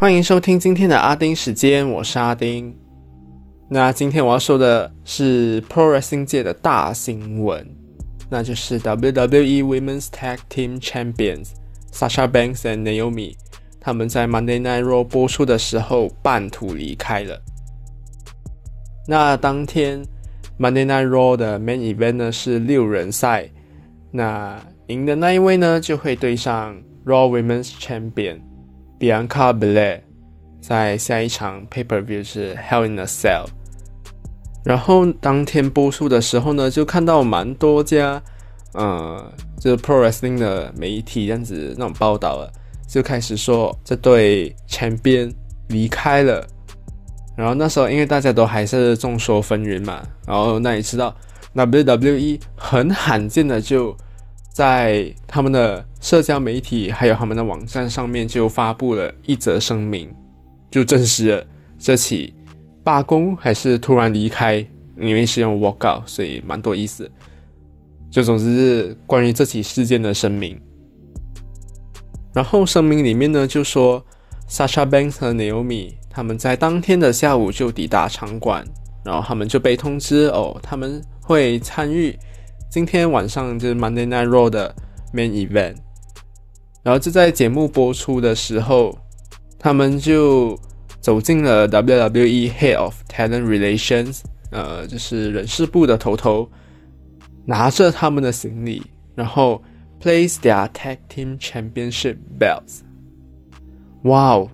欢迎收听今天的阿丁时间，我是阿丁。那今天我要说的是 Pro Wrestling 界的大新闻，那就是 WWE Women's Tag Team Champions Sasha Banks and Naomi 他们在 Monday Night Raw 播出的时候半途离开了。那当天 Monday Night Raw 的 Main Event 呢是六人赛，那赢的那一位呢就会对上 Raw Women's Champion。Bianca Belair 在下一场 Pay Per View 是 Hell in a Cell，然后当天播出的时候呢，就看到蛮多家呃，就是 Pro Wrestling 的媒体这样子那种报道了，就开始说这对前边离开了，然后那时候因为大家都还是众说纷纭嘛，然后那也知道 WWE 很罕见的就。在他们的社交媒体还有他们的网站上面，就发布了一则声明，就证实了这起罢工还是突然离开，因为是用 walkout，所以蛮多意思。就总之是关于这起事件的声明。然后声明里面呢，就说 Sasha Banks 和 Naomi 他们在当天的下午就抵达场馆，然后他们就被通知哦，他们会参与。今天晚上就是 Monday Night Raw 的 Main Event，然后就在节目播出的时候，他们就走进了 WWE Head of Talent Relations，呃，就是人事部的头头，拿着他们的行李，然后 place their tag team championship belts。哇哦，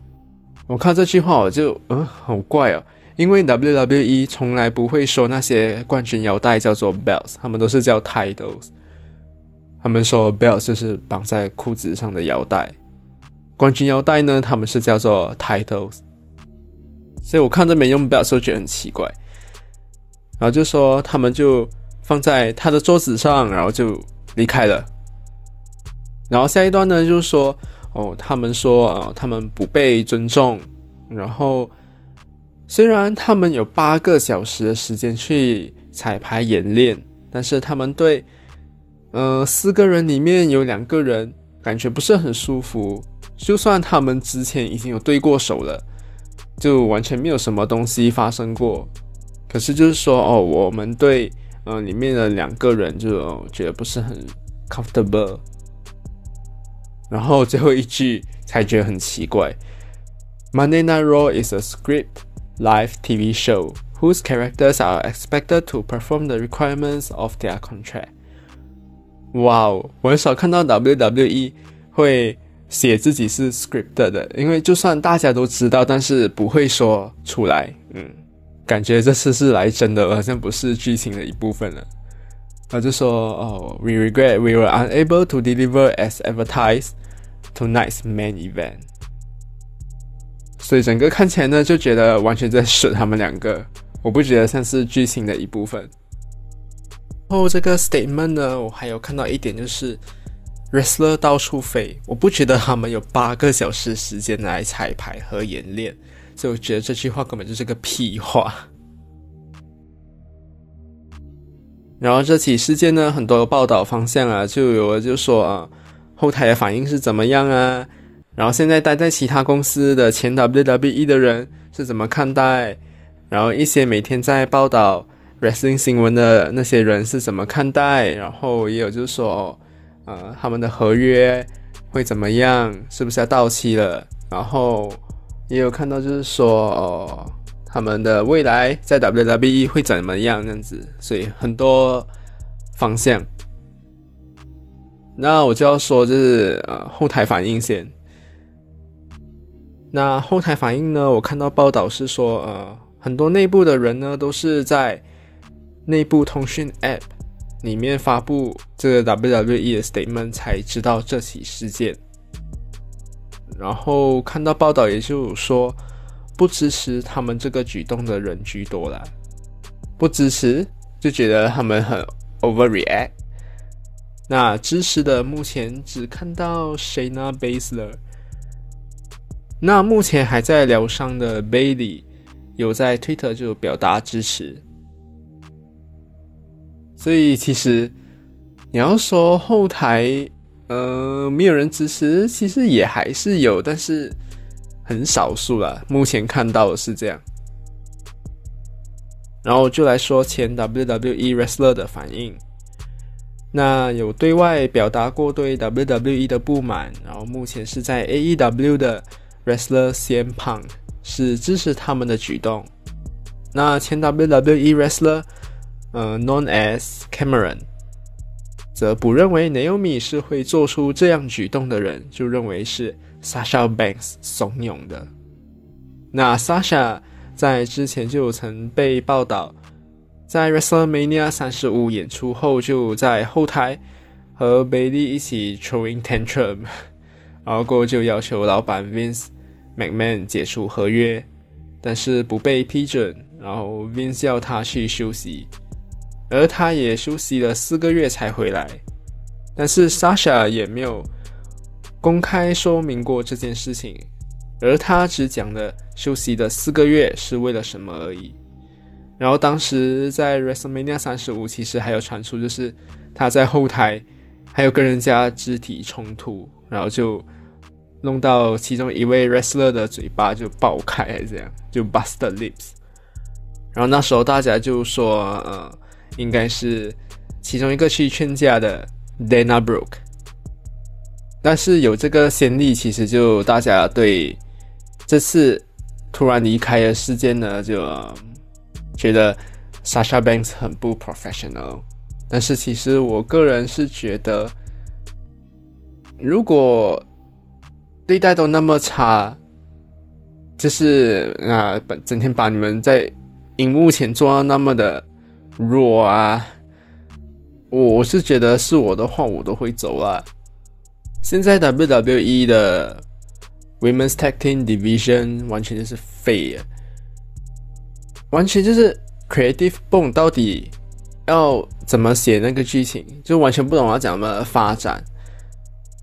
我看这句话我就嗯，好怪哦。因为 WWE 从来不会说那些冠军腰带叫做 belts，他们都是叫 titles。他们说 belts 就是绑在裤子上的腰带，冠军腰带呢，他们是叫做 titles。所以我看这边用 belts 就觉得很奇怪，然后就说他们就放在他的桌子上，然后就离开了。然后下一段呢，就是说哦，他们说啊，他们不被尊重，然后。虽然他们有八个小时的时间去彩排演练，但是他们对，呃，四个人里面有两个人感觉不是很舒服。就算他们之前已经有对过手了，就完全没有什么东西发生过。可是就是说，哦，我们对，呃，里面的两个人就觉得不是很 comfortable。然后最后一句才觉得很奇怪：Monday Night Raw is a script。live TV show whose characters are expected to perform the requirements of their contract. 哇哦，我很少看到 WWE 会写自己是 scripted 的，因为就算大家都知道，但是不会说出来。嗯，感觉这次是来真的，好像不是剧情的一部分了。他就说：“哦，We regret we were unable to deliver as advertised tonight's main event。” 所以整个看起来呢，就觉得完全在损他们两个，我不觉得像是剧情的一部分。然后这个 statement 呢，我还有看到一点就是 wrestler 到处飞，我不觉得他们有八个小时时间来彩排和演练，所以我觉得这句话根本就是个屁话。然后这起事件呢，很多报道方向啊，就有就说啊，后台的反应是怎么样啊？然后现在待在其他公司的前 WWE 的人是怎么看待？然后一些每天在报道 wrestling 新闻的那些人是怎么看待？然后也有就是说，呃，他们的合约会怎么样？是不是要到期了？然后也有看到就是说，哦，他们的未来在 WWE 会怎么样？这样子，所以很多方向。那我就要说，就是呃，后台反应先。那后台反应呢？我看到报道是说，呃，很多内部的人呢都是在内部通讯 App 里面发布这个 WWE 的 statement 才知道这起事件。然后看到报道，也就是说不支持他们这个举动的人居多了，不支持就觉得他们很 overreact。那支持的目前只看到 Shayna Baszler。那目前还在疗伤的 Bailey 有在 Twitter 就表达支持，所以其实你要说后台呃没有人支持，其实也还是有，但是很少数了。目前看到的是这样。然后就来说前 WWE wrestler 的反应。那有对外表达过对 WWE 的不满，然后目前是在 AEW 的 wrestler CM Punk 是支持他们的举动。那前 WWE wrestler，呃，known as Cameron，则不认为 Naomi 是会做出这样举动的人，就认为是 Sasha Banks 怂恿的。那 Sasha。在之前就曾被报道，在 WrestleMania 三十五演出后，就在后台和 Bailey 一起 throwing tantrum，然后过后就要求老板 Vince McMahon 解除合约，但是不被批准，然后 Vince 要他去休息，而他也休息了四个月才回来，但是 Sasha 也没有公开说明过这件事情。而他只讲了休息的四个月是为了什么而已。然后当时在 WrestleMania 三十五，其实还有传出，就是他在后台还有跟人家肢体冲突，然后就弄到其中一位 wrestler 的嘴巴就爆开，这样就 bust the lips。然后那时候大家就说，呃，应该是其中一个去劝架的 Dana Brooke。但是有这个先例，其实就大家对。这次突然离开的事件呢，就觉得 Sasha Banks 很不 professional。但是其实我个人是觉得，如果对待都那么差，就是啊，整天把你们在荧幕前做到那么的弱啊，我是觉得是我的话，我都会走了。现在 WWE 的。Women's Tag Team Division 完全就是废了，完全就是 Creative Bone 到底要怎么写那个剧情，就完全不懂要怎么发展。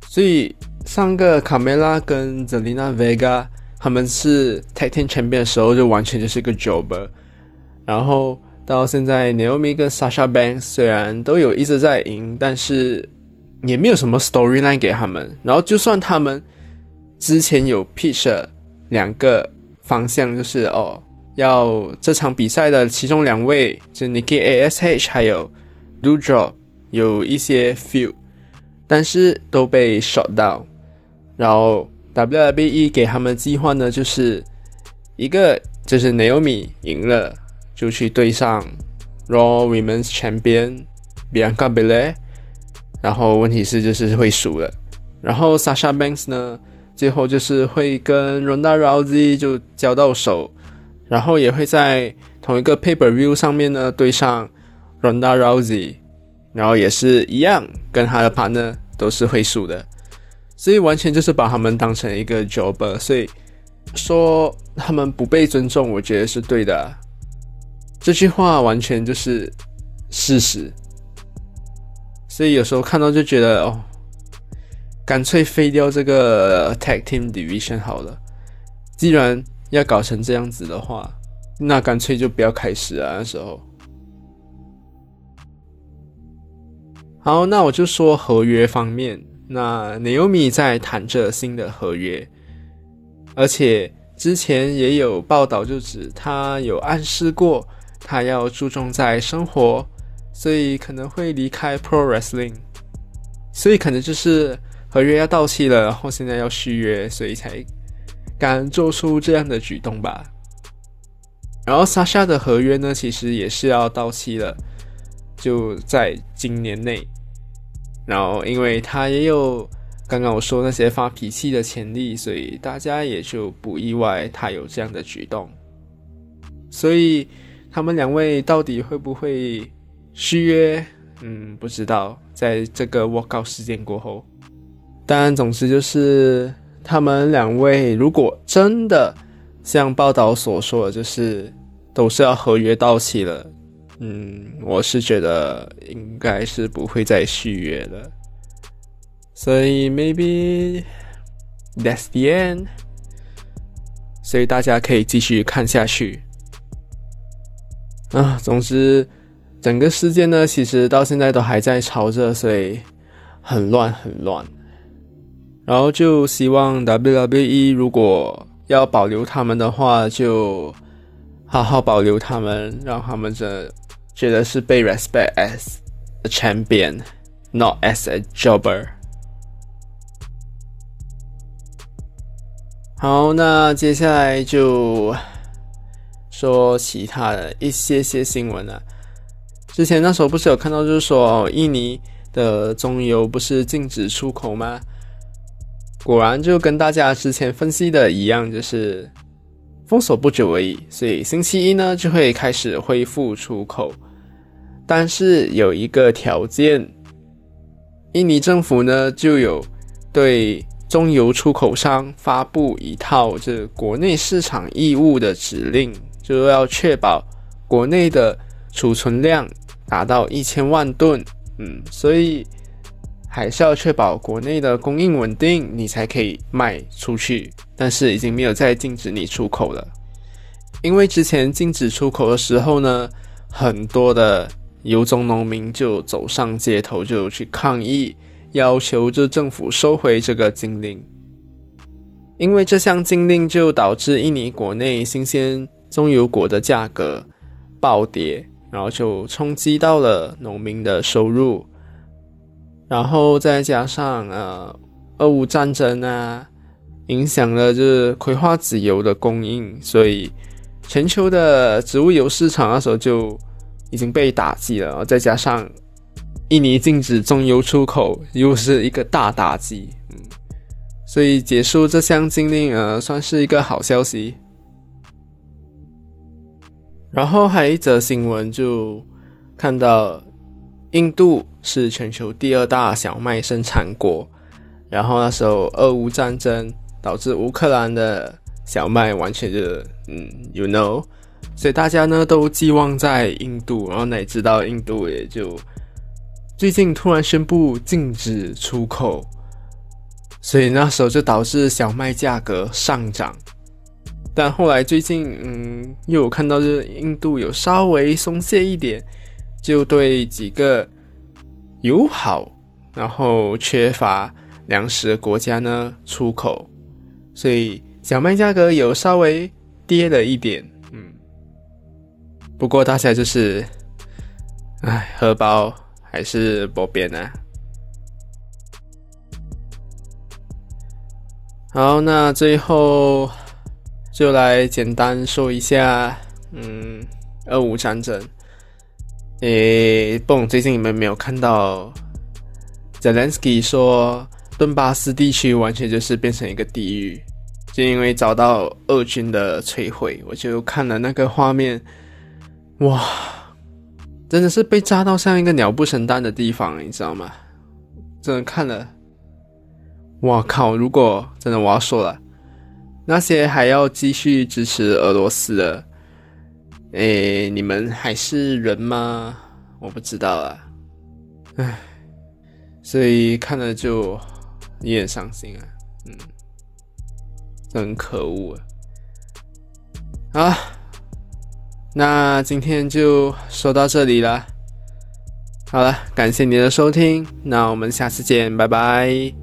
所以上个卡梅拉跟泽丽娜·维加 Vega 他们是 Tag Team 前边的时候，就完全就是个 job。然后到现在，Naomi 跟 Sasha Banks 虽然都有一直在赢，但是也没有什么 storyline 给他们。然后就算他们之前有 pitch 两个方向，就是哦，要这场比赛的其中两位，就 niki Ash 还有 Duda 有一些 feel，但是都被 shot down。然后 WWE 给他们计划呢，就是一个就是 Naomi 赢了就去对上 Raw Women's Champion Bianca Belair，然后问题是就是会输了。然后 Sasha Banks 呢？最后就是会跟 Ronda Rousey 就交到手，然后也会在同一个 Pay Per View 上面呢对上 Ronda Rousey，然后也是一样跟他的 partner 都是会输的，所以完全就是把他们当成一个 jobber，所以说他们不被尊重，我觉得是对的。这句话完全就是事实，所以有时候看到就觉得哦。干脆废掉这个 Tag Team Division 好了。既然要搞成这样子的话，那干脆就不要开始啊。那时候，好，那我就说合约方面。那 Naomi 在谈着新的合约，而且之前也有报道，就指他有暗示过，他要注重在生活，所以可能会离开 Pro Wrestling，所以可能就是。合约要到期了，然后现在要续约，所以才敢做出这样的举动吧。然后 Sasha 的合约呢，其实也是要到期了，就在今年内。然后，因为他也有刚刚我说那些发脾气的潜力，所以大家也就不意外他有这样的举动。所以，他们两位到底会不会续约？嗯，不知道。在这个 workout 事件过后。但总之就是，他们两位如果真的像报道所说的，就是都是要合约到期了，嗯，我是觉得应该是不会再续约了。所以 maybe that's the end。所以大家可以继续看下去。啊，总之整个事件呢，其实到现在都还在吵着，所以很乱很乱。然后就希望 WWE 如果要保留他们的话，就好好保留他们，让他们这觉得是被 respect as a champion，not as a jobber。好，那接下来就说其他的一些些新闻了。之前那时候不是有看到，就是说印尼的中油不是禁止出口吗？果然就跟大家之前分析的一样，就是封锁不久而已，所以星期一呢就会开始恢复出口。但是有一个条件，印尼政府呢就有对。中油出口商发布一套这国内市场义务的指令，就要确保国内的储存量达到一千万吨。嗯，所以还是要确保国内的供应稳定，你才可以卖出去。但是已经没有再禁止你出口了，因为之前禁止出口的时候呢，很多的油中农民就走上街头，就去抗议。要求这政府收回这个禁令，因为这项禁令就导致印尼国内新鲜棕油果的价格暴跌，然后就冲击到了农民的收入，然后再加上呃俄乌战争啊，影响了就是葵花籽油的供应，所以全球的植物油市场那时候就已经被打击了，再加上。印尼禁止中油出口，又是一个大打击，所以结束这项禁令，呃，算是一个好消息。然后还有一则新闻，就看到印度是全球第二大小麦生产国，然后那时候俄乌战争导致乌克兰的小麦完全就，嗯，you know，所以大家呢都寄望在印度，然后哪知道印度也就。最近突然宣布禁止出口，所以那时候就导致小麦价格上涨。但后来最近，嗯，又有看到就是印度有稍微松懈一点，就对几个友好然后缺乏粮食的国家呢出口，所以小麦价格有稍微跌了一点。嗯，不过大家就是，唉，荷包。还是不变呢？好，那最后就来简单说一下，嗯，俄乌战争。诶，不，最近你们没有看到，Zelensky 说顿巴斯地区完全就是变成一个地狱，就因为遭到俄军的摧毁。我就看了那个画面，哇！真的是被炸到像一个鸟不生蛋的地方，你知道吗？真的看了，我靠！如果真的我要说了，那些还要继续支持俄罗斯的，诶，你们还是人吗？我不知道啊，唉，所以看了就有点伤心啊，嗯，真可恶啊！啊。那今天就说到这里了。好了，感谢你的收听，那我们下次见，拜拜。